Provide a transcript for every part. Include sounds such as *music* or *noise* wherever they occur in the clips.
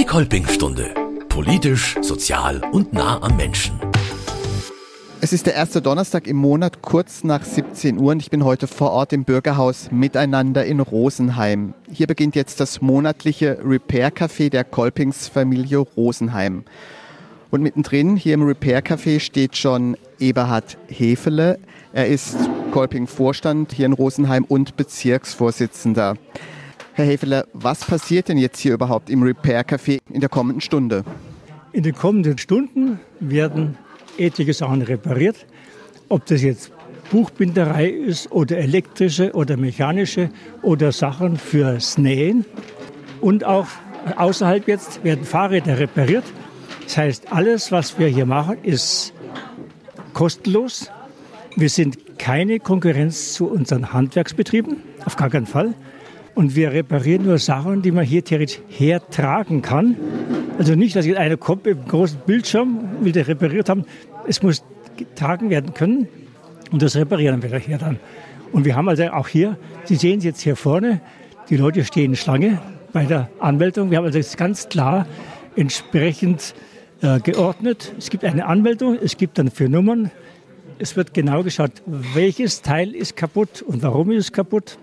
Die Kolpingstunde. Politisch, sozial und nah am Menschen. Es ist der erste Donnerstag im Monat, kurz nach 17 Uhr und ich bin heute vor Ort im Bürgerhaus Miteinander in Rosenheim. Hier beginnt jetzt das monatliche Repair Café der Kolpingsfamilie Rosenheim. Und mittendrin hier im Repair Café steht schon Eberhard Hefele. Er ist Kolping-Vorstand hier in Rosenheim und Bezirksvorsitzender. Herr Hefele, was passiert denn jetzt hier überhaupt im Repair Café in der kommenden Stunde? In den kommenden Stunden werden etliche Sachen repariert. Ob das jetzt Buchbinderei ist oder elektrische oder mechanische oder Sachen fürs Nähen. Und auch außerhalb jetzt werden Fahrräder repariert. Das heißt, alles, was wir hier machen, ist kostenlos. Wir sind keine Konkurrenz zu unseren Handwerksbetrieben, auf gar keinen Fall. Und wir reparieren nur Sachen, die man hier theoretisch hertragen kann. Also nicht, dass jetzt einer kommt mit einem großen Bildschirm, will der repariert haben. Es muss getragen werden können und das reparieren wir hier dann. Und wir haben also auch hier, Sie sehen es jetzt hier vorne, die Leute stehen Schlange bei der Anmeldung. Wir haben also jetzt ganz klar entsprechend äh, geordnet. Es gibt eine Anmeldung, es gibt dann vier Nummern. Es wird genau geschaut, welches Teil ist kaputt und warum ist es kaputt.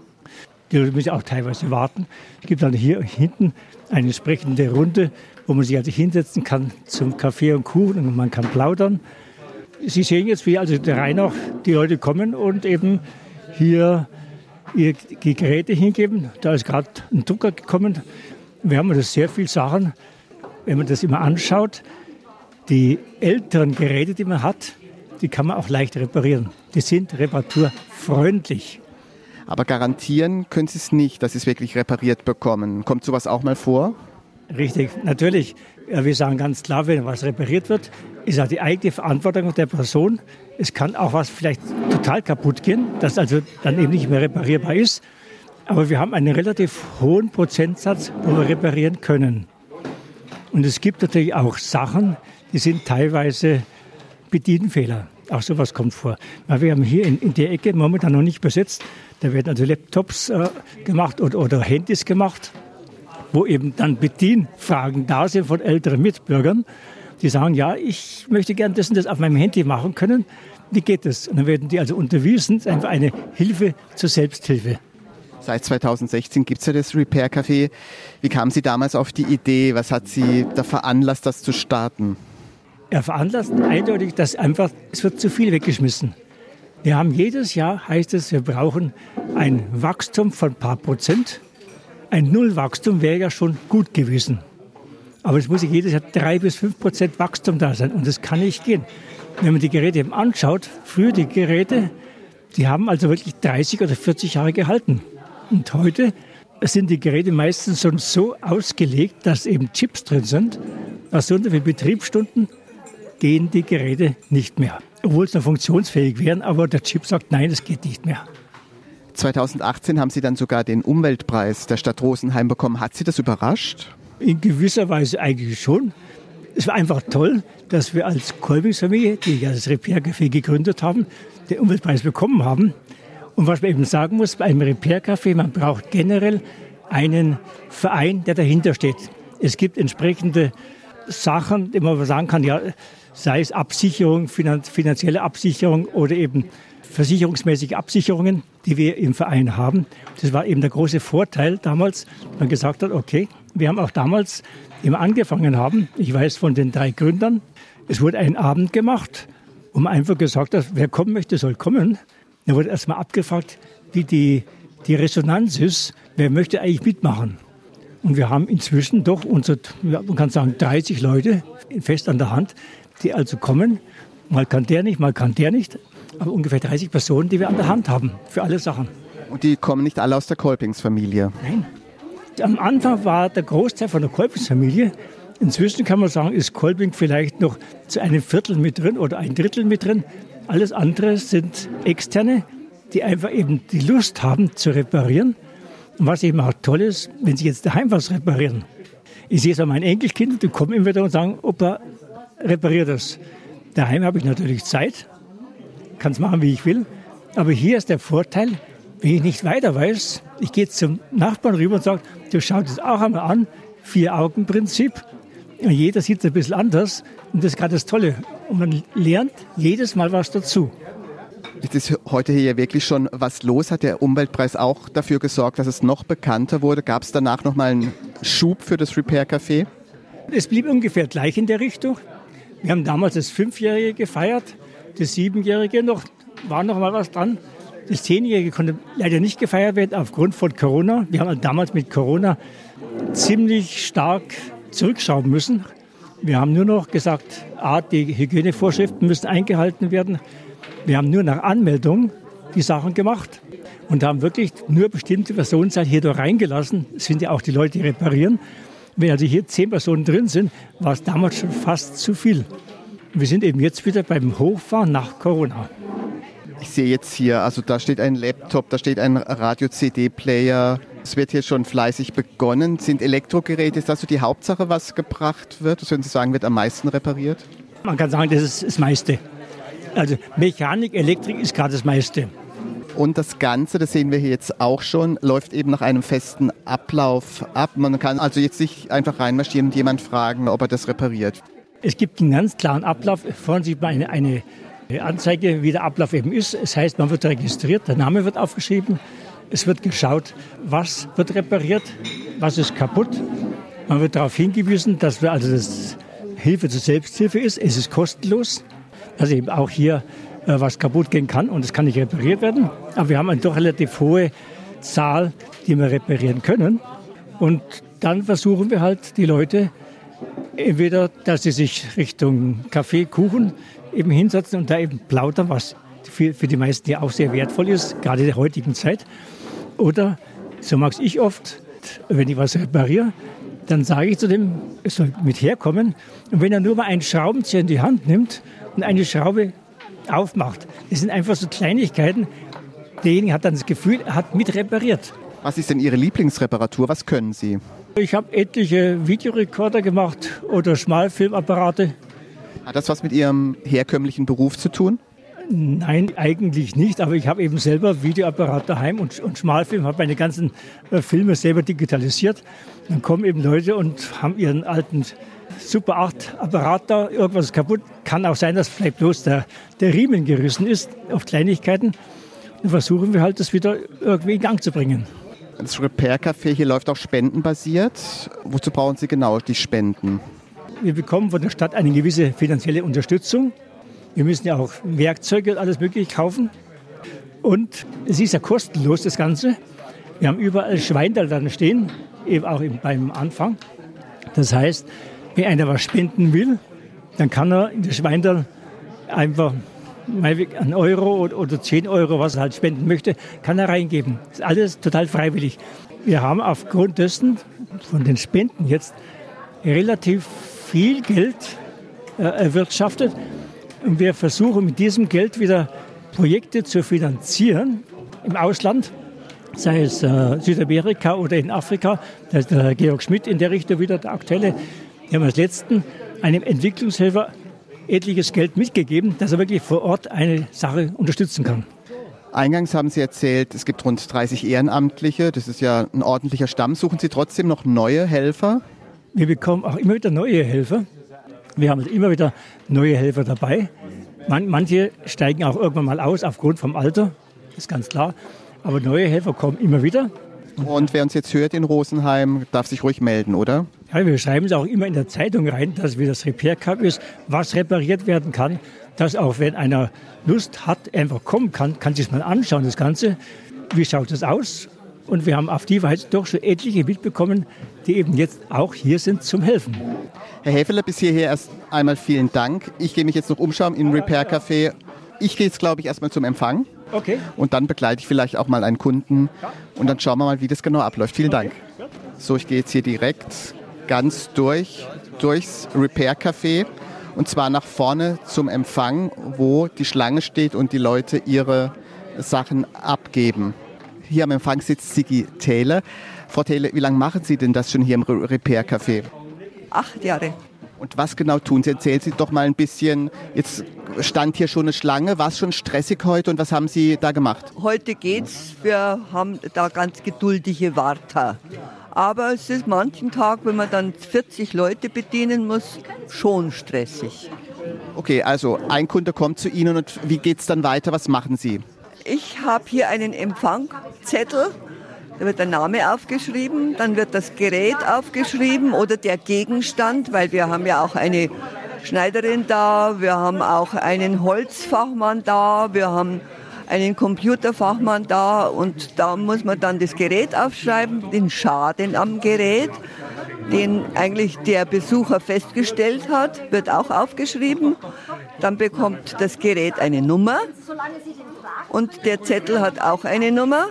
Die Leute müssen auch teilweise warten. Es gibt dann hier hinten eine entsprechende Runde, wo man sich also hinsetzen kann zum Kaffee und Kuchen und man kann plaudern. Sie sehen jetzt, wie also der Rhein auch die Leute kommen und eben hier ihre Geräte hingeben. Da ist gerade ein Drucker gekommen. Wir haben also sehr viele Sachen, wenn man das immer anschaut. Die älteren Geräte, die man hat, die kann man auch leicht reparieren. Die sind reparaturfreundlich. Aber garantieren können Sie es nicht, dass Sie es wirklich repariert bekommen. Kommt sowas auch mal vor? Richtig, natürlich. Wir sagen ganz klar, wenn was repariert wird, ist auch die eigene Verantwortung der Person. Es kann auch was vielleicht total kaputt gehen, das also dann eben nicht mehr reparierbar ist. Aber wir haben einen relativ hohen Prozentsatz, wo wir reparieren können. Und es gibt natürlich auch Sachen, die sind teilweise Bedienfehler. Auch sowas kommt vor. Wir haben hier in, in der Ecke momentan noch nicht besetzt. Da werden also Laptops äh, gemacht oder, oder Handys gemacht, wo eben dann Bedienfragen da sind von älteren Mitbürgern. Die sagen, ja, ich möchte gern das und das auf meinem Handy machen können. Wie geht das? Und dann werden die also unterwiesen, einfach eine Hilfe zur Selbsthilfe. Seit 2016 gibt es ja das Repair Café. Wie kamen Sie damals auf die Idee? Was hat Sie da veranlasst, das zu starten? Er veranlasst eindeutig, dass einfach, es wird zu viel weggeschmissen. Wir haben jedes Jahr, heißt es, wir brauchen ein Wachstum von ein paar Prozent. Ein Nullwachstum wäre ja schon gut gewesen. Aber es muss jedes Jahr drei bis fünf Prozent Wachstum da sein. Und das kann nicht gehen. Wenn man die Geräte eben anschaut, früher die Geräte, die haben also wirklich 30 oder 40 Jahre gehalten. Und heute sind die Geräte meistens schon so ausgelegt, dass eben Chips drin sind, dass so viele Betriebsstunden gehen die Geräte nicht mehr. Obwohl sie noch funktionsfähig wären, aber der Chip sagt, nein, es geht nicht mehr. 2018 haben Sie dann sogar den Umweltpreis der Stadt Rosenheim bekommen. Hat Sie das überrascht? In gewisser Weise eigentlich schon. Es war einfach toll, dass wir als Kolbingsfamilie, die ja das Repair Café gegründet haben, den Umweltpreis bekommen haben. Und was man eben sagen muss, bei einem Repair Café, man braucht generell einen Verein, der dahinter steht. Es gibt entsprechende Sachen, die man sagen kann, ja, sei es Absicherung, finanzielle Absicherung oder eben versicherungsmäßige Absicherungen, die wir im Verein haben. Das war eben der große Vorteil damals, dass man gesagt hat, okay, wir haben auch damals, wie angefangen haben, ich weiß von den drei Gründern, es wurde ein Abend gemacht, wo man einfach gesagt hat, wer kommen möchte, soll kommen. Da wurde erstmal abgefragt, wie die, die Resonanz ist, wer möchte eigentlich mitmachen. Und wir haben inzwischen doch unsere, man kann sagen, 30 Leute fest an der Hand, die also kommen. Mal kann der nicht, mal kann der nicht. Aber ungefähr 30 Personen, die wir an der Hand haben für alle Sachen. Und die kommen nicht alle aus der Kolpingsfamilie? Nein. Am Anfang war der Großteil von der Kolpingsfamilie. Inzwischen kann man sagen, ist Kolping vielleicht noch zu einem Viertel mit drin oder ein Drittel mit drin. Alles andere sind Externe, die einfach eben die Lust haben zu reparieren. Und was eben auch toll ist, wenn sie jetzt daheim was reparieren. Ich sehe es an meinen Enkelkindern, die kommen immer wieder und sagen, Opa, repariere das. Daheim habe ich natürlich Zeit, kann es machen, wie ich will. Aber hier ist der Vorteil, wenn ich nicht weiter weiß, ich gehe zum Nachbarn rüber und sage, du schau das auch einmal an, Vier-Augen-Prinzip. Jeder sieht es ein bisschen anders und das ist gerade das Tolle. Und man lernt jedes Mal was dazu. Jetzt ist heute hier wirklich schon was los. Hat der Umweltpreis auch dafür gesorgt, dass es noch bekannter wurde? Gab es danach nochmal einen Schub für das Repair Café? Es blieb ungefähr gleich in der Richtung. Wir haben damals das Fünfjährige gefeiert, das Siebenjährige noch, war noch mal was dran. Das Zehnjährige konnte leider nicht gefeiert werden aufgrund von Corona. Wir haben damals mit Corona ziemlich stark zurückschrauben müssen. Wir haben nur noch gesagt, A, die Hygienevorschriften müssen eingehalten werden. Wir haben nur nach Anmeldung die Sachen gemacht und haben wirklich nur bestimmte Personenzeit hier da reingelassen. Das sind ja auch die Leute, die reparieren. Wenn also hier zehn Personen drin sind, war es damals schon fast zu viel. Wir sind eben jetzt wieder beim Hochfahren nach Corona. Ich sehe jetzt hier, also da steht ein Laptop, da steht ein Radio-CD-Player. Es wird hier schon fleißig begonnen. Sind Elektrogeräte, ist das so die Hauptsache, was gebracht wird? Was würden Sie sagen, wird am meisten repariert? Man kann sagen, das ist das meiste. Also Mechanik, Elektrik ist gerade das meiste. Und das Ganze, das sehen wir hier jetzt auch schon, läuft eben nach einem festen Ablauf ab. Man kann also jetzt nicht einfach reinmarschieren und jemand fragen, ob er das repariert. Es gibt einen ganz klaren Ablauf. Vorne sieht man eine, eine Anzeige, wie der Ablauf eben ist. Es das heißt, man wird registriert, der Name wird aufgeschrieben. Es wird geschaut, was wird repariert, was ist kaputt. Man wird darauf hingewiesen, dass wir also das Hilfe zur Selbsthilfe ist. Es ist kostenlos, dass eben auch hier was kaputt gehen kann und es kann nicht repariert werden. Aber wir haben eine doch relativ hohe Zahl, die wir reparieren können. Und dann versuchen wir halt die Leute entweder, dass sie sich Richtung Kaffee, Kuchen eben hinsetzen und da eben plaudern, was für, für die meisten ja auch sehr wertvoll ist, gerade in der heutigen Zeit. Oder, so mag ich oft, wenn ich was repariere, dann sage ich zu dem, es soll mit herkommen. Und wenn er nur mal einen Schraubenzieher in die Hand nimmt und eine Schraube aufmacht. Das sind einfach so Kleinigkeiten. Derjenige hat dann das Gefühl, er hat mit repariert. Was ist denn Ihre Lieblingsreparatur? Was können Sie? Ich habe etliche Videorekorder gemacht oder Schmalfilmapparate. Hat das was mit Ihrem herkömmlichen Beruf zu tun? Nein, eigentlich nicht, aber ich habe eben selber Videoapparat daheim und, und Schmalfilm, habe meine ganzen äh, Filme selber digitalisiert. Dann kommen eben Leute und haben ihren alten Super 8 Apparat da, irgendwas ist kaputt. Kann auch sein, dass vielleicht bloß der, der Riemen gerissen ist auf Kleinigkeiten. Dann versuchen wir halt, das wieder irgendwie in Gang zu bringen. Das Repair Café hier läuft auch spendenbasiert. Wozu brauchen Sie genau die Spenden? Wir bekommen von der Stadt eine gewisse finanzielle Unterstützung. Wir müssen ja auch Werkzeuge und alles Mögliche kaufen. Und es ist ja kostenlos, das Ganze. Wir haben überall Schweindel dann stehen, eben auch beim Anfang. Das heißt, wenn einer was spenden will, dann kann er in das Schweindel einfach einen Euro oder 10 Euro, was er halt spenden möchte, kann er reingeben. Das ist alles total freiwillig. Wir haben aufgrund dessen von den Spenden jetzt relativ viel Geld äh, erwirtschaftet und wir versuchen mit diesem Geld wieder Projekte zu finanzieren im Ausland, sei es äh, Südamerika oder in Afrika. Da ist der Georg Schmidt in der Richtung wieder der aktuelle wir haben als letzten einem Entwicklungshelfer etliches Geld mitgegeben, dass er wirklich vor Ort eine Sache unterstützen kann. Eingangs haben Sie erzählt, es gibt rund 30 Ehrenamtliche. Das ist ja ein ordentlicher Stamm. Suchen Sie trotzdem noch neue Helfer? Wir bekommen auch immer wieder neue Helfer. Wir haben immer wieder neue Helfer dabei. manche steigen auch irgendwann mal aus aufgrund vom Alter, ist ganz klar. Aber neue Helfer kommen immer wieder. Und wer uns jetzt hört in Rosenheim, darf sich ruhig melden, oder? Ja, wir schreiben es auch immer in der Zeitung rein, dass wir das Repair Cup ist, was repariert werden kann. Dass auch wenn einer Lust hat, einfach kommen kann, kann sich mal anschauen, das Ganze. Wie schaut es aus? Und wir haben auf die Weise doch schon etliche mitbekommen, die eben jetzt auch hier sind zum Helfen. Herr Häfeler, bis hierher erst einmal vielen Dank. Ich gehe mich jetzt noch umschauen im Repair Café. Ich gehe jetzt, glaube ich, erstmal zum Empfang. Okay. Und dann begleite ich vielleicht auch mal einen Kunden und dann schauen wir mal, wie das genau abläuft. Vielen Dank. So, ich gehe jetzt hier direkt ganz durch, durchs Repair Café und zwar nach vorne zum Empfang, wo die Schlange steht und die Leute ihre Sachen abgeben. Hier am Empfang sitzt Sigi Taylor. Frau Taylor, wie lange machen Sie denn das schon hier im Repair Café? Acht Jahre. Und was genau tun Sie? Erzählen Sie doch mal ein bisschen. Jetzt stand hier schon eine Schlange. War es schon stressig heute und was haben Sie da gemacht? Heute geht's. Wir haben da ganz geduldige Warter. Aber es ist manchen Tag, wenn man dann 40 Leute bedienen muss, schon stressig. Okay, also ein Kunde kommt zu Ihnen und wie geht es dann weiter? Was machen Sie? Ich habe hier einen Empfangzettel. Da wird der Name aufgeschrieben, dann wird das Gerät aufgeschrieben oder der Gegenstand, weil wir haben ja auch eine Schneiderin da, wir haben auch einen Holzfachmann da, wir haben einen Computerfachmann da und da muss man dann das Gerät aufschreiben, den Schaden am Gerät, den eigentlich der Besucher festgestellt hat, wird auch aufgeschrieben. Dann bekommt das Gerät eine Nummer und der Zettel hat auch eine Nummer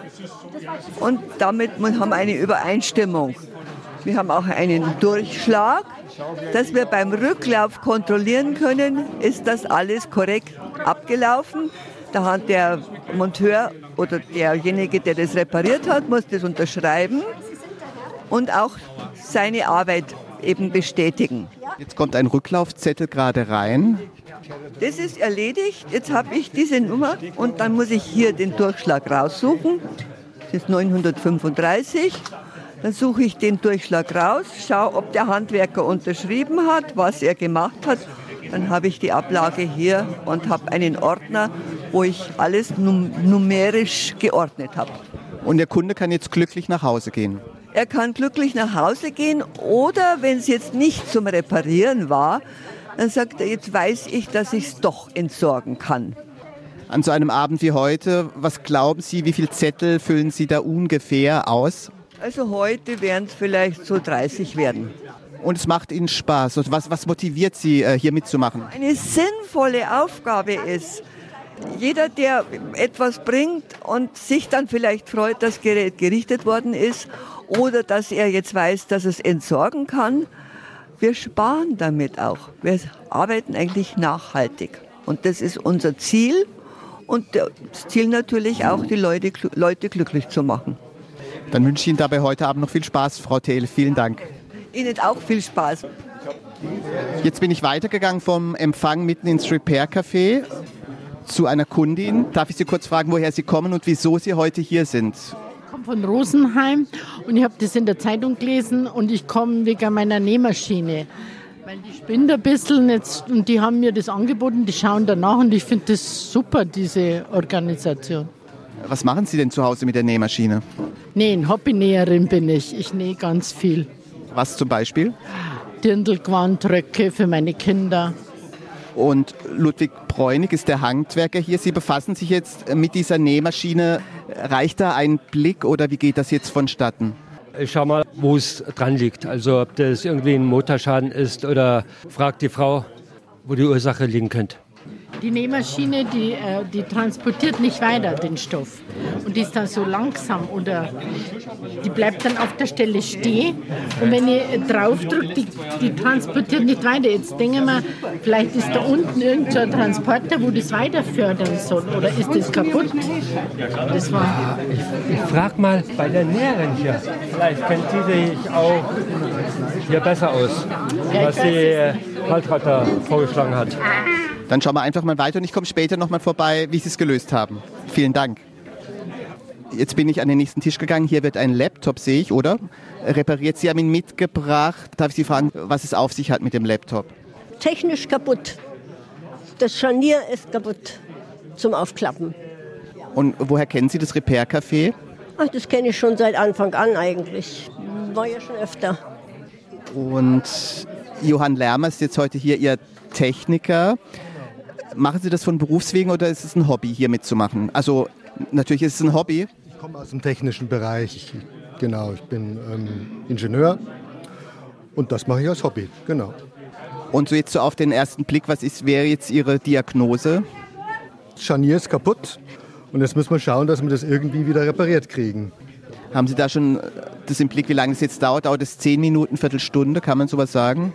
und damit haben wir eine Übereinstimmung. Wir haben auch einen Durchschlag, dass wir beim Rücklauf kontrollieren können, ist das alles korrekt abgelaufen. Da hat der Monteur oder derjenige, der das repariert hat, muss das unterschreiben und auch seine Arbeit eben bestätigen. Jetzt kommt ein Rücklaufzettel gerade rein. Das ist erledigt. Jetzt habe ich diese Nummer und dann muss ich hier den Durchschlag raussuchen. Das ist 935. Dann suche ich den Durchschlag raus, schaue, ob der Handwerker unterschrieben hat, was er gemacht hat. Dann habe ich die Ablage hier und habe einen Ordner, wo ich alles num numerisch geordnet habe. Und der Kunde kann jetzt glücklich nach Hause gehen? Er kann glücklich nach Hause gehen oder wenn es jetzt nicht zum Reparieren war, dann sagt er, jetzt weiß ich, dass ich es doch entsorgen kann. An so einem Abend wie heute, was glauben Sie, wie viele Zettel füllen Sie da ungefähr aus? Also heute werden es vielleicht so 30 werden. Und es macht Ihnen Spaß. Und was, was motiviert Sie, äh, hier mitzumachen? Eine sinnvolle Aufgabe ist, jeder, der etwas bringt und sich dann vielleicht freut, dass Gerät gerichtet worden ist oder dass er jetzt weiß, dass es entsorgen kann, wir sparen damit auch. Wir arbeiten eigentlich nachhaltig. Und das ist unser Ziel und das Ziel natürlich auch, die Leute, Leute glücklich zu machen. Dann wünsche ich Ihnen dabei heute Abend noch viel Spaß, Frau Thiel. Vielen Dank. Ihnen auch viel Spaß. Jetzt bin ich weitergegangen vom Empfang mitten ins Repair Café zu einer Kundin. Darf ich Sie kurz fragen, woher Sie kommen und wieso Sie heute hier sind? Ich komme von Rosenheim und ich habe das in der Zeitung gelesen und ich komme wegen meiner Nähmaschine. Weil die spinnt ein bisschen jetzt, und die haben mir das angeboten, die schauen danach und ich finde das super, diese Organisation. Was machen Sie denn zu Hause mit der Nähmaschine? Nähen, Hobbynäherin bin ich. Ich nähe ganz viel. Was zum Beispiel? Dirndlgewand, Röcke für meine Kinder. Und Ludwig Bräunig ist der Handwerker hier. Sie befassen sich jetzt mit dieser Nähmaschine. Reicht da ein Blick oder wie geht das jetzt vonstatten? Ich schau mal, wo es dran liegt. Also ob das irgendwie ein Motorschaden ist oder fragt die Frau, wo die Ursache liegen könnte. Die Nähmaschine, die, äh, die transportiert nicht weiter den Stoff. Und die ist dann so langsam oder die bleibt dann auf der Stelle stehen. Und wenn ich draufdrücke, die, die transportiert nicht weiter. Jetzt denke ich mir, vielleicht ist da unten irgendein Transporter, wo das weiter fördern soll. Oder ist das kaputt? Das war ich, ich frage mal bei der Näherin hier. Vielleicht kennt sie sich auch hier besser aus, was die Waldretter vorgeschlagen hat. Dann schauen wir einfach mal weiter und ich komme später nochmal vorbei, wie Sie es gelöst haben. Vielen Dank. Jetzt bin ich an den nächsten Tisch gegangen. Hier wird ein Laptop, sehe ich, oder? Repariert. Sie haben ihn mitgebracht. Darf ich Sie fragen, was es auf sich hat mit dem Laptop? Technisch kaputt. Das Scharnier ist kaputt zum Aufklappen. Und woher kennen Sie das Repair-Café? Ach, das kenne ich schon seit Anfang an eigentlich. War ja schon öfter. Und Johann Lermer ist jetzt heute hier Ihr Techniker. Machen Sie das von Berufswegen oder ist es ein Hobby, hier mitzumachen? Also natürlich ist es ein Hobby. Ich komme aus dem technischen Bereich. Ich, genau, ich bin ähm, Ingenieur und das mache ich als Hobby, genau. Und so jetzt so auf den ersten Blick, was ist, wäre jetzt Ihre Diagnose? Scharnier ist kaputt und jetzt müssen wir schauen, dass wir das irgendwie wieder repariert kriegen. Haben Sie da schon das im Blick, wie lange es jetzt dauert? Dauert es zehn Minuten, Viertelstunde? Kann man sowas sagen?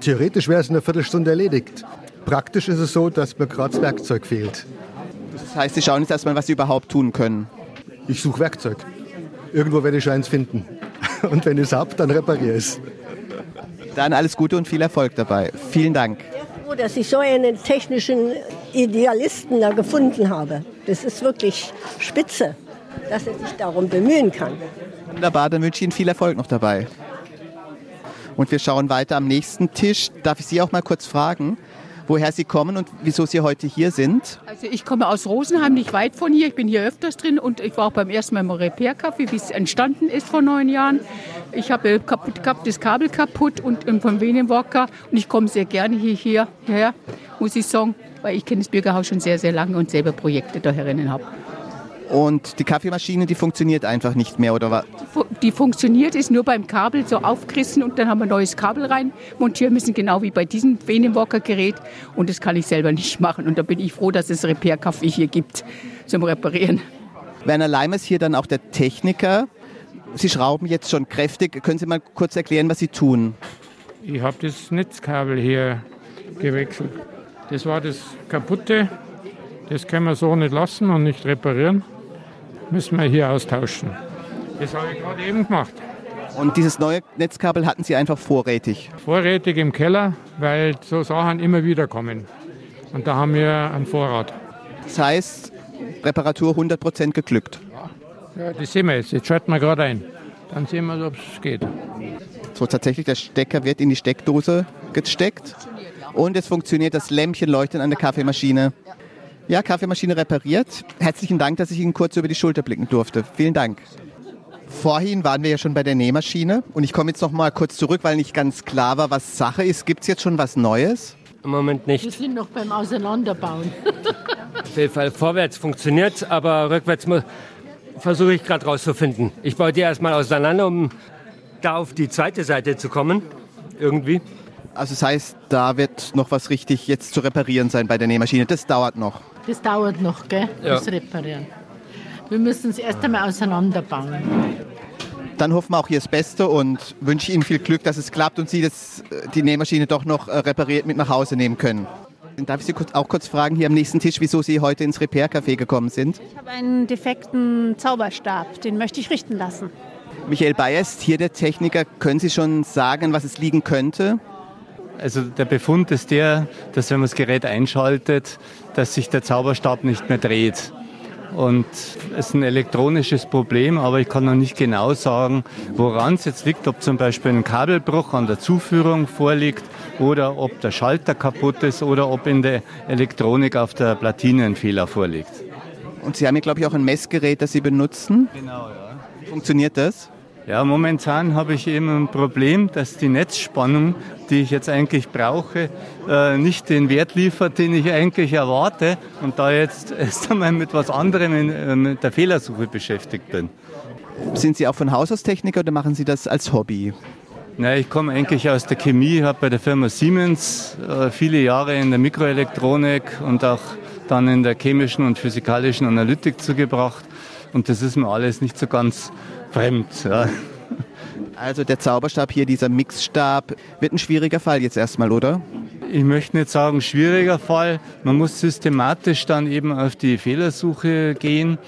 Theoretisch wäre es in einer Viertelstunde erledigt. Praktisch ist es so, dass mir gerade das Werkzeug fehlt. Das heißt, Sie schauen jetzt erstmal, was Sie überhaupt tun können. Ich suche Werkzeug. Irgendwo werde ich eins finden. *laughs* Und wenn ich es habe, dann repariere ich es. Dann alles Gute und viel Erfolg dabei. Vielen Dank. Ich froh, dass ich so einen technischen Idealisten da gefunden habe. Das ist wirklich spitze, dass er sich darum bemühen kann. Wunderbar, dann wünsche ich Ihnen viel Erfolg noch dabei. Und wir schauen weiter am nächsten Tisch. Darf ich Sie auch mal kurz fragen, woher Sie kommen und wieso Sie heute hier sind? Also ich komme aus Rosenheim, nicht weit von hier. Ich bin hier öfters drin und ich war auch beim ersten Mal im Repair Café, wie es entstanden ist vor neun Jahren. Ich habe kaputt gehabt, das Kabel kaputt und von Venenwalker und ich komme sehr gerne hierher, hierher, muss ich sagen, weil ich kenne das Bürgerhaus schon sehr, sehr lange und selber Projekte da herinnen habe. Und die Kaffeemaschine, die funktioniert einfach nicht mehr, oder was? Die funktioniert, ist nur beim Kabel so aufgerissen und dann haben wir ein neues Kabel rein montieren müssen, genau wie bei diesem Venenwalker-Gerät. Und das kann ich selber nicht machen. Und da bin ich froh, dass es Repair-Café hier gibt zum Reparieren. Werner Leim ist hier dann auch der Techniker. Sie schrauben jetzt schon kräftig. Können Sie mal kurz erklären, was Sie tun? Ich habe das Netzkabel hier gewechselt. Das war das kaputte. Das können wir so nicht lassen und nicht reparieren müssen wir hier austauschen. Das habe ich gerade eben gemacht. Und dieses neue Netzkabel hatten Sie einfach vorrätig? Vorrätig im Keller, weil so Sachen immer wieder kommen. Und da haben wir einen Vorrat. Das heißt, Reparatur 100% geglückt? Ja, das sehen wir jetzt. Jetzt schalten wir gerade ein. Dann sehen wir, ob es geht. So, tatsächlich, der Stecker wird in die Steckdose gesteckt. Und es funktioniert, das Lämpchen leuchtet an der Kaffeemaschine. Ja, Kaffeemaschine repariert. Herzlichen Dank, dass ich Ihnen kurz über die Schulter blicken durfte. Vielen Dank. Vorhin waren wir ja schon bei der Nähmaschine und ich komme jetzt noch mal kurz zurück, weil nicht ganz klar war, was Sache ist. Gibt es jetzt schon was Neues? Im Moment nicht. Wir sind noch beim Auseinanderbauen. *laughs* Auf jeden Fall vorwärts funktioniert, aber rückwärts versuche ich gerade rauszufinden. Ich baue die erstmal auseinander, um da auf die zweite Seite zu kommen. Irgendwie. Also das heißt, da wird noch was richtig jetzt zu reparieren sein bei der Nähmaschine. Das dauert noch. Das dauert noch, gell? Ja. Das Reparieren. Wir müssen es erst einmal auseinanderbauen. Dann hoffen wir auch hier das Beste und wünsche Ihnen viel Glück, dass es klappt und Sie das, die Nähmaschine doch noch äh, repariert mit nach Hause nehmen können. Darf ich Sie auch kurz fragen, hier am nächsten Tisch, wieso Sie heute ins Repair-Café gekommen sind? Ich habe einen defekten Zauberstab, den möchte ich richten lassen. Michael Bayer ist hier der Techniker. Können Sie schon sagen, was es liegen könnte? Also der Befund ist der, dass wenn man das Gerät einschaltet, dass sich der Zauberstab nicht mehr dreht. Und es ist ein elektronisches Problem, aber ich kann noch nicht genau sagen, woran es jetzt liegt, ob zum Beispiel ein Kabelbruch an der Zuführung vorliegt oder ob der Schalter kaputt ist oder ob in der Elektronik auf der Platine ein Fehler vorliegt. Und Sie haben hier, glaube ich, auch ein Messgerät, das Sie benutzen. Genau, ja. Funktioniert das? Ja, momentan habe ich eben ein Problem, dass die Netzspannung, die ich jetzt eigentlich brauche, äh, nicht den Wert liefert, den ich eigentlich erwarte. Und da jetzt *laughs* erst einmal mit was anderem in, äh, mit der Fehlersuche beschäftigt bin. Sind Sie auch von Haus aus Techniker oder machen Sie das als Hobby? Na, ich komme eigentlich aus der Chemie, habe bei der Firma Siemens äh, viele Jahre in der Mikroelektronik und auch dann in der chemischen und physikalischen Analytik zugebracht. Und das ist mir alles nicht so ganz fremd. Ja. Also der Zauberstab hier, dieser Mixstab, wird ein schwieriger Fall jetzt erstmal, oder? Ich möchte nicht sagen schwieriger Fall. Man muss systematisch dann eben auf die Fehlersuche gehen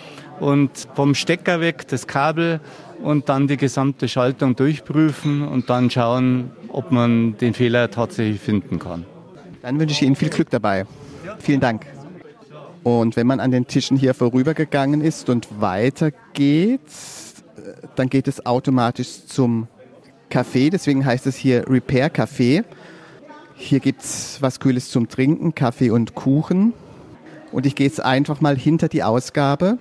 und vom Stecker weg das Kabel und dann die gesamte Schaltung durchprüfen und dann schauen, ob man den Fehler tatsächlich finden kann. Dann wünsche ich Ihnen viel Glück dabei. Vielen Dank. Und wenn man an den Tischen hier vorübergegangen ist und weitergeht, dann geht es automatisch zum Café. Deswegen heißt es hier Repair Café. Hier gibt es was Kühles zum Trinken, Kaffee und Kuchen. Und ich gehe jetzt einfach mal hinter die Ausgabe.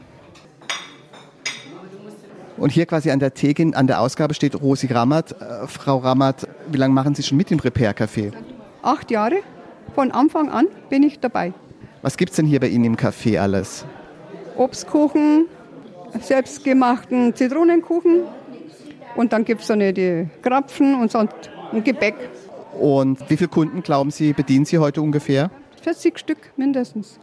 Und hier quasi an der Theke, an der Ausgabe steht Rosi Rammert. Äh, Frau Rammert, wie lange machen Sie schon mit dem Repair Café? Acht Jahre. Von Anfang an bin ich dabei. Was gibt es denn hier bei Ihnen im Café alles? Obstkuchen, selbstgemachten Zitronenkuchen. Und dann gibt es dann die Krapfen und sonst ein Gebäck. Und wie viele Kunden, glauben Sie, bedienen Sie heute ungefähr? 40 Stück mindestens.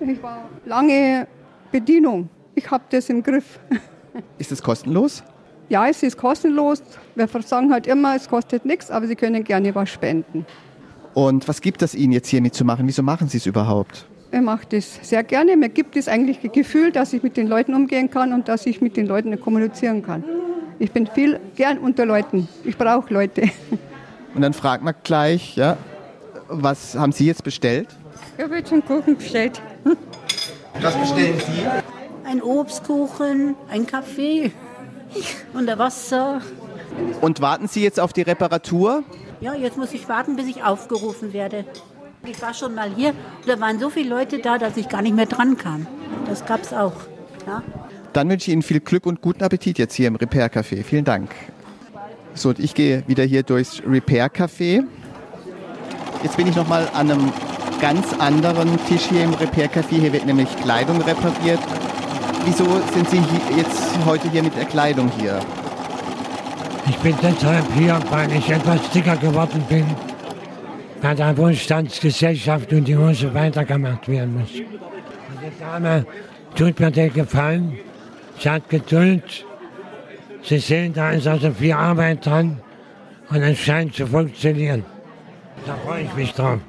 Ich war lange Bedienung. Ich habe das im Griff. *laughs* Ist es kostenlos? Ja, es ist kostenlos. Wir sagen halt immer, es kostet nichts, aber Sie können gerne was spenden. Und was gibt es Ihnen jetzt hier mitzumachen? Wieso machen Sie es überhaupt? Ich mache das sehr gerne. Mir gibt es eigentlich das Gefühl, dass ich mit den Leuten umgehen kann und dass ich mit den Leuten kommunizieren kann. Ich bin viel gern unter Leuten. Ich brauche Leute. *laughs* Und dann fragt man gleich, ja, was haben Sie jetzt bestellt? Ich habe jetzt einen Kuchen bestellt. *laughs* Was bestellen Sie? Ein Obstkuchen, ein Kaffee. *laughs* unter Wasser. Und warten Sie jetzt auf die Reparatur? Ja, jetzt muss ich warten, bis ich aufgerufen werde. Ich war schon mal hier, da waren so viele Leute da, dass ich gar nicht mehr dran kam. Das gab es auch. Ja. Dann wünsche ich Ihnen viel Glück und guten Appetit jetzt hier im Repair Café. Vielen Dank. So, und ich gehe wieder hier durchs Repair Café. Jetzt bin ich noch mal an einem ganz anderen Tisch hier im Repair Café. Hier wird nämlich Kleidung repariert. Wieso sind Sie jetzt heute hier mit der Kleidung hier? Ich bin deshalb hier, weil ich etwas dicker geworden bin, bei der Wohlstandsgesellschaft und die Hose weitergemacht werden muss. Und die Dame tut mir den Gefallen, sie hat Geduld. Sie sehen, da ist also viel Arbeit dran und es scheint zu funktionieren. Da freue ich mich drauf.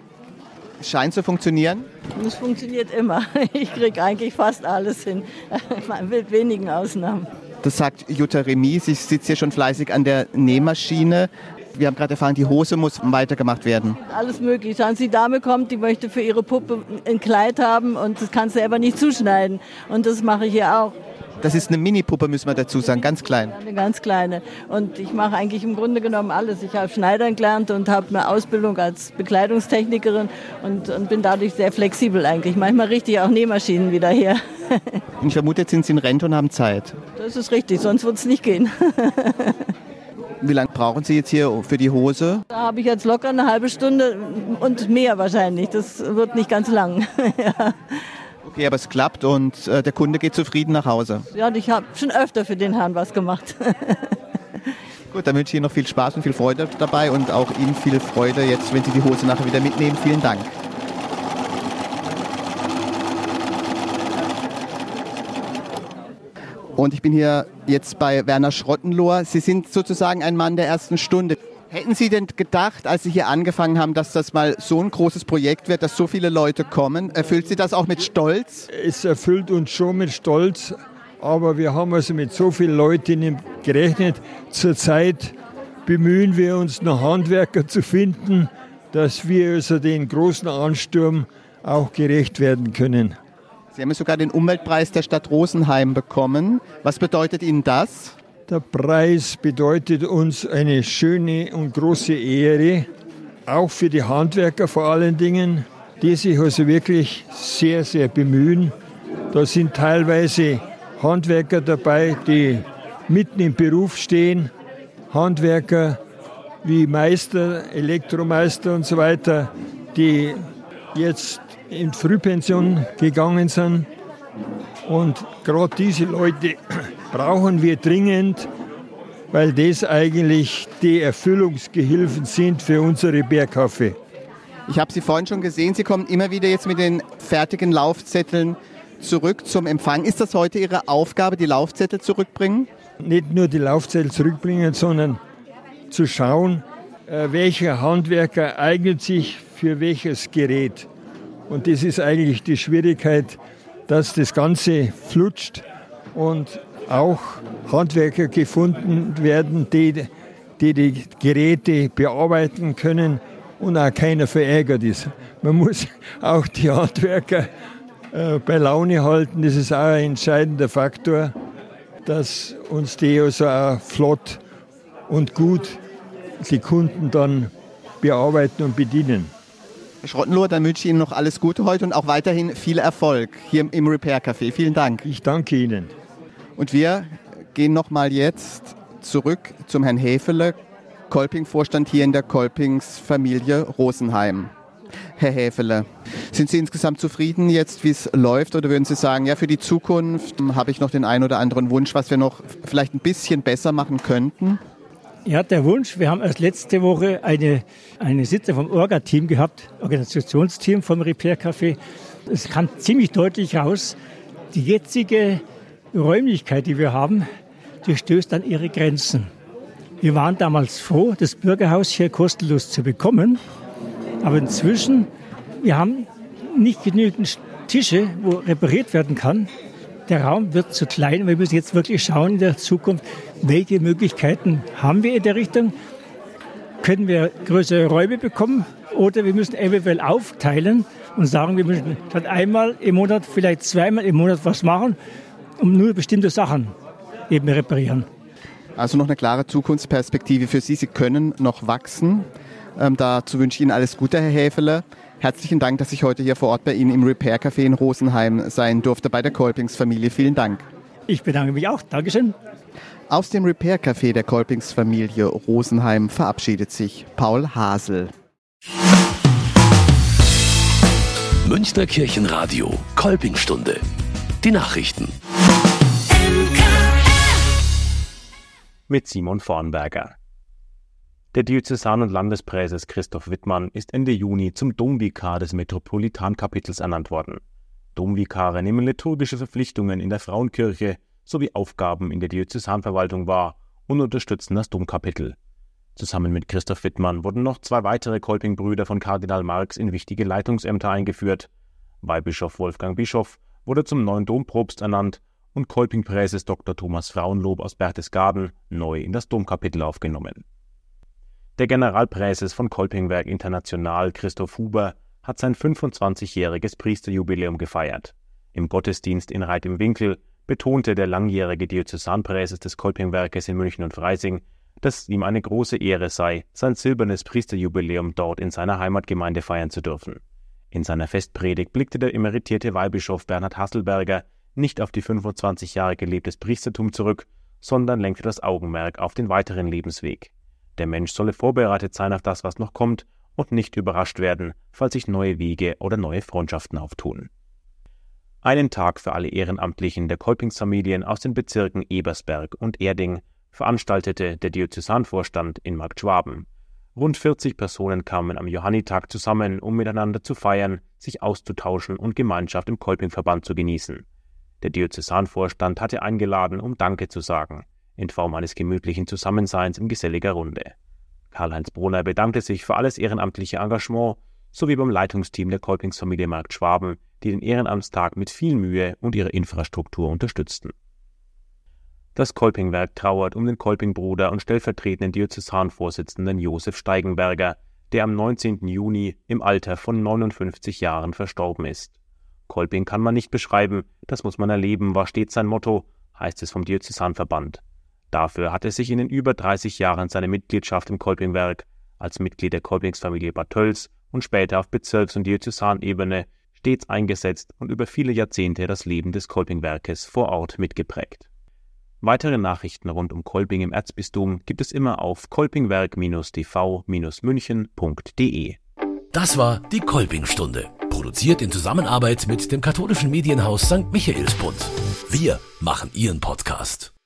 Scheint zu funktionieren? Es funktioniert immer. *laughs* Ich kriege eigentlich fast alles hin, *laughs* mit wenigen Ausnahmen. Das sagt Jutta Remy. Sie sitzt hier schon fleißig an der Nähmaschine. Wir haben gerade erfahren, die Hose muss weitergemacht werden. Alles möglich. Sie, die Dame kommt, die möchte für ihre Puppe ein Kleid haben und das kann sie aber nicht zuschneiden. Und das mache ich hier auch. Das ist eine Mini-Puppe, müssen wir dazu sagen, ganz klein. Eine ganz kleine. Und ich mache eigentlich im Grunde genommen alles. Ich habe Schneidern gelernt und habe eine Ausbildung als Bekleidungstechnikerin und, und bin dadurch sehr flexibel eigentlich. Manchmal richte ich auch Nähmaschinen wieder her. *laughs* Ich vermute, jetzt sind Sie in Rente und haben Zeit. Das ist richtig, sonst würde es nicht gehen. *laughs* Wie lange brauchen Sie jetzt hier für die Hose? Da habe ich jetzt locker eine halbe Stunde und mehr wahrscheinlich. Das wird nicht ganz lang. *laughs* ja. Okay, aber es klappt und äh, der Kunde geht zufrieden nach Hause. Ja, und ich habe schon öfter für den Herrn was gemacht. *laughs* Gut, dann wünsche ich Ihnen noch viel Spaß und viel Freude dabei und auch Ihnen viel Freude jetzt, wenn Sie die Hose nachher wieder mitnehmen. Vielen Dank. Und ich bin hier jetzt bei Werner Schrottenlohr. Sie sind sozusagen ein Mann der ersten Stunde. Hätten Sie denn gedacht, als Sie hier angefangen haben, dass das mal so ein großes Projekt wird, dass so viele Leute kommen? Erfüllt Sie das auch mit Stolz? Es erfüllt uns schon mit Stolz, aber wir haben also mit so vielen Leuten gerechnet. Zurzeit bemühen wir uns, noch Handwerker zu finden, dass wir also den großen Ansturm auch gerecht werden können. Sie haben sogar den Umweltpreis der Stadt Rosenheim bekommen. Was bedeutet Ihnen das? Der Preis bedeutet uns eine schöne und große Ehre, auch für die Handwerker vor allen Dingen, die sich also wirklich sehr, sehr bemühen. Da sind teilweise Handwerker dabei, die mitten im Beruf stehen, Handwerker wie Meister, Elektromeister und so weiter, die jetzt in Frühpension gegangen sind. Und gerade diese Leute *clears throat* brauchen wir dringend, weil das eigentlich die Erfüllungsgehilfen sind für unsere Bergkaffee. Ich habe Sie vorhin schon gesehen, Sie kommen immer wieder jetzt mit den fertigen Laufzetteln zurück zum Empfang. Ist das heute Ihre Aufgabe, die Laufzettel zurückbringen? Nicht nur die Laufzettel zurückbringen, sondern zu schauen, äh, welcher Handwerker eignet sich für welches Gerät. Und das ist eigentlich die Schwierigkeit, dass das Ganze flutscht und auch Handwerker gefunden werden, die, die die Geräte bearbeiten können und auch keiner verärgert ist. Man muss *laughs* auch die Handwerker äh, bei Laune halten, das ist auch ein entscheidender Faktor, dass uns die also auch flott und gut die Kunden dann bearbeiten und bedienen. Schrottenlohr, dann wünsche ich Ihnen noch alles Gute heute und auch weiterhin viel Erfolg hier im Repair Café. Vielen Dank. Ich danke Ihnen. Und wir gehen nochmal jetzt zurück zum Herrn Häfele, Kolping-Vorstand hier in der Kolpings-Familie Rosenheim. Herr Häfele, sind Sie insgesamt zufrieden jetzt, wie es läuft? Oder würden Sie sagen, ja, für die Zukunft habe ich noch den einen oder anderen Wunsch, was wir noch vielleicht ein bisschen besser machen könnten? Ja, der Wunsch, wir haben erst letzte Woche eine, eine Sitzung vom Orga-Team gehabt, Organisationsteam vom Repair Café. Es kam ziemlich deutlich raus, die jetzige Räumlichkeit, die wir haben, die stößt an ihre Grenzen. Wir waren damals froh, das Bürgerhaus hier kostenlos zu bekommen. Aber inzwischen, wir haben nicht genügend Tische, wo repariert werden kann. Der Raum wird zu klein. Wir müssen jetzt wirklich schauen in der Zukunft, welche Möglichkeiten haben wir in der Richtung. Können wir größere Räume bekommen oder wir müssen eventuell aufteilen und sagen, wir müssen statt einmal im Monat vielleicht zweimal im Monat was machen, um nur bestimmte Sachen eben reparieren. Also noch eine klare Zukunftsperspektive für Sie. Sie können noch wachsen. Ähm, dazu wünsche ich Ihnen alles Gute, Herr Häfele. Herzlichen Dank, dass ich heute hier vor Ort bei Ihnen im Repair Café in Rosenheim sein durfte bei der Kolpings-Familie. Vielen Dank. Ich bedanke mich auch. Dankeschön. Aus dem Repair Café der Kolpings-Familie Rosenheim verabschiedet sich Paul Hasel. Münchner Kirchenradio, Kolpingstunde. Die Nachrichten. Mit Simon Vornberger. Der Diözesan- und Landespräses Christoph Wittmann ist Ende Juni zum Domvikar des Metropolitankapitels ernannt worden. Domvikare nehmen liturgische Verpflichtungen in der Frauenkirche sowie Aufgaben in der Diözesanverwaltung wahr und unterstützen das Domkapitel. Zusammen mit Christoph Wittmann wurden noch zwei weitere Kolpingbrüder von Kardinal Marx in wichtige Leitungsämter eingeführt. Weihbischof Wolfgang Bischof wurde zum neuen Dompropst ernannt und Kolpingpräses Dr. Thomas Frauenlob aus Berchtesgaden neu in das Domkapitel aufgenommen. Der Generalpräses von Kolpingwerk International Christoph Huber hat sein 25-jähriges Priesterjubiläum gefeiert. Im Gottesdienst in Reit im Winkel betonte der langjährige Diözesanpräses des Kolpingwerkes in München und Freising, dass ihm eine große Ehre sei, sein silbernes Priesterjubiläum dort in seiner Heimatgemeinde feiern zu dürfen. In seiner Festpredigt blickte der emeritierte Weihbischof Bernhard Hasselberger nicht auf die 25 Jahre gelebtes Priestertum zurück, sondern lenkte das Augenmerk auf den weiteren Lebensweg. Der Mensch solle vorbereitet sein auf das, was noch kommt, und nicht überrascht werden, falls sich neue Wege oder neue Freundschaften auftun. Einen Tag für alle Ehrenamtlichen der Kolpingsfamilien aus den Bezirken Ebersberg und Erding veranstaltete der Diözesanvorstand in Markt Schwaben. Rund 40 Personen kamen am Johannitag zusammen, um miteinander zu feiern, sich auszutauschen und Gemeinschaft im Kolpingverband zu genießen. Der Diözesanvorstand hatte eingeladen, um Danke zu sagen, in Form eines gemütlichen Zusammenseins in geselliger Runde. Karl-Heinz Brunner bedankte sich für alles ehrenamtliche Engagement sowie beim Leitungsteam der Kolpingsfamilie Markt Schwaben, die den Ehrenamtstag mit viel Mühe und ihrer Infrastruktur unterstützten. Das Kolpingwerk trauert um den Kolpingbruder und stellvertretenden Diözesanvorsitzenden Josef Steigenberger, der am 19. Juni im Alter von 59 Jahren verstorben ist. Kolping kann man nicht beschreiben, das muss man erleben, war stets sein Motto, heißt es vom Diözesanverband. Dafür hat er sich in den über 30 Jahren seine Mitgliedschaft im Kolpingwerk als Mitglied der Kolpingsfamilie Bad Tölz und später auf Bezirks- und Diözesanebene stets eingesetzt und über viele Jahrzehnte das Leben des Kolpingwerkes vor Ort mitgeprägt. Weitere Nachrichten rund um Kolping im Erzbistum gibt es immer auf kolpingwerk-tv-münchen.de. Das war die Kolpingstunde, produziert in Zusammenarbeit mit dem katholischen Medienhaus St. Michaelsbund. Wir machen Ihren Podcast.